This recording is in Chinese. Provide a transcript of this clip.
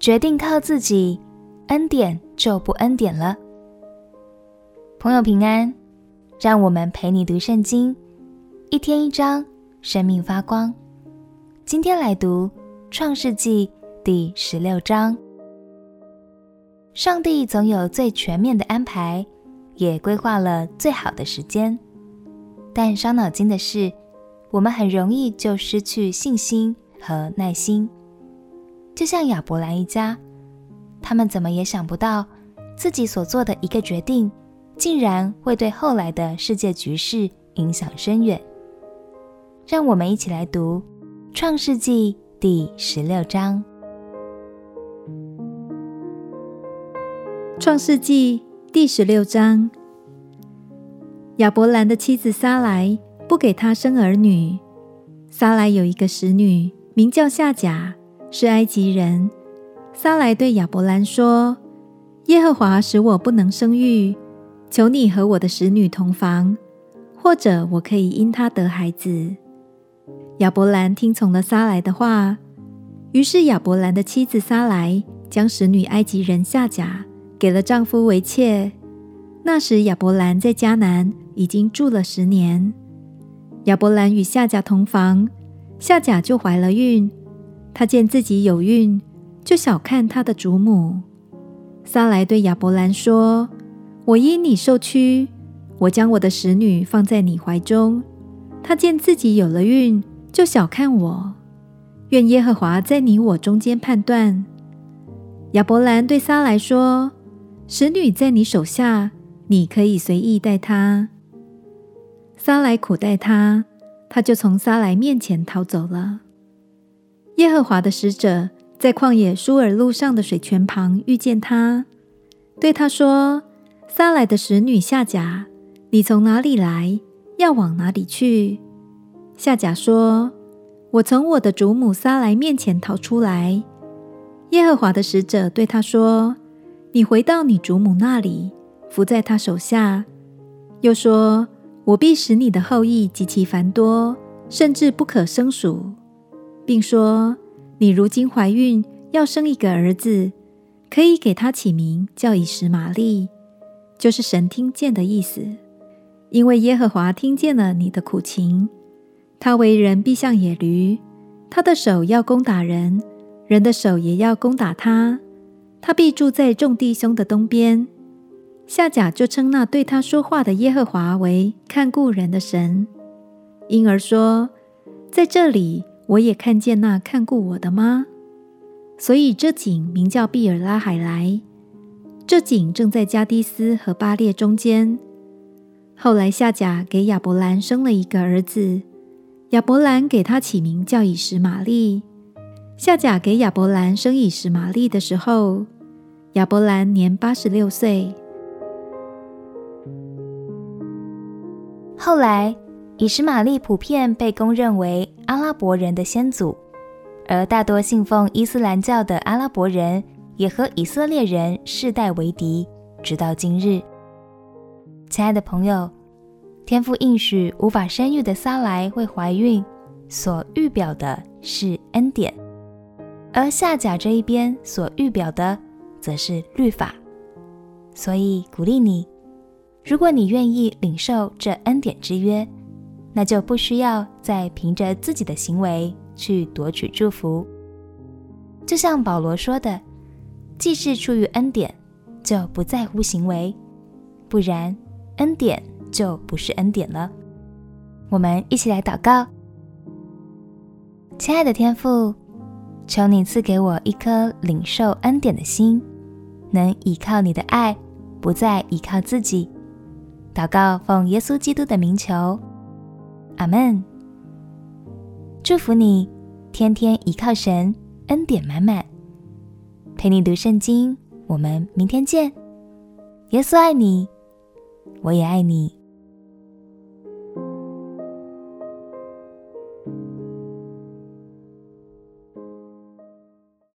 决定靠自己，恩典就不恩典了。朋友平安，让我们陪你读圣经，一天一章，生命发光。今天来读创世纪第十六章。上帝总有最全面的安排，也规划了最好的时间。但伤脑筋的是，我们很容易就失去信心和耐心。就像亚伯兰一家，他们怎么也想不到，自己所做的一个决定，竟然会对后来的世界局势影响深远。让我们一起来读《创世纪》第十六章。《创世纪》第十六章，亚伯兰的妻子撒莱不给他生儿女。撒莱有一个使女，名叫夏甲。是埃及人。撒莱对亚伯兰说：“耶和华使我不能生育，求你和我的使女同房，或者我可以因她得孩子。”亚伯兰听从了撒莱的话。于是亚伯兰的妻子撒莱将使女埃及人夏甲给了丈夫为妾。那时亚伯兰在迦南已经住了十年。亚伯兰与夏甲同房，夏甲就怀了孕。他见自己有孕，就小看他的祖母。撒莱对亚伯兰说：“我因你受屈，我将我的使女放在你怀中。他见自己有了孕，就小看我。愿耶和华在你我中间判断。”亚伯兰对撒莱说：“使女在你手下，你可以随意待她。”撒莱苦待他，他就从撒莱面前逃走了。耶和华的使者在旷野舒尔路上的水泉旁遇见他，对他说：“撒来的使女夏甲，你从哪里来？要往哪里去？”夏甲说：“我从我的主母撒来面前逃出来。”耶和华的使者对他说：“你回到你主母那里，伏在她手下。”又说：“我必使你的后裔极其繁多，甚至不可胜数。”并说：“你如今怀孕，要生一个儿子，可以给他起名叫以实玛利，就是神听见的意思。因为耶和华听见了你的苦情。他为人必像野驴，他的手要攻打人，人的手也要攻打他。他必住在众弟兄的东边。”夏甲就称那对他说话的耶和华为看顾人的神，因而说：“在这里。”我也看见那看顾我的吗？所以这井名叫毕尔拉海莱。这井正在加低斯和巴列中间。后来夏甲给亚伯兰生了一个儿子，亚伯兰给他起名叫以实玛利。夏甲给亚伯兰生以实玛利的时候，亚伯兰年八十六岁。后来。以实玛利普遍被公认为阿拉伯人的先祖，而大多信奉伊斯兰教的阿拉伯人也和以色列人世代为敌，直到今日。亲爱的朋友，天父应许无法生育的撒莱会怀孕，所预表的是恩典；而夏甲这一边所预表的，则是律法。所以鼓励你，如果你愿意领受这恩典之约，那就不需要再凭着自己的行为去夺取祝福。就像保罗说的：“既是出于恩典，就不在乎行为，不然恩典就不是恩典了。”我们一起来祷告：亲爱的天父，求你赐给我一颗领受恩典的心，能依靠你的爱，不再依靠自己。祷告奉耶稣基督的名求。阿门。祝福你，天天倚靠神，恩典满满。陪你读圣经，我们明天见。耶稣爱你，我也爱你。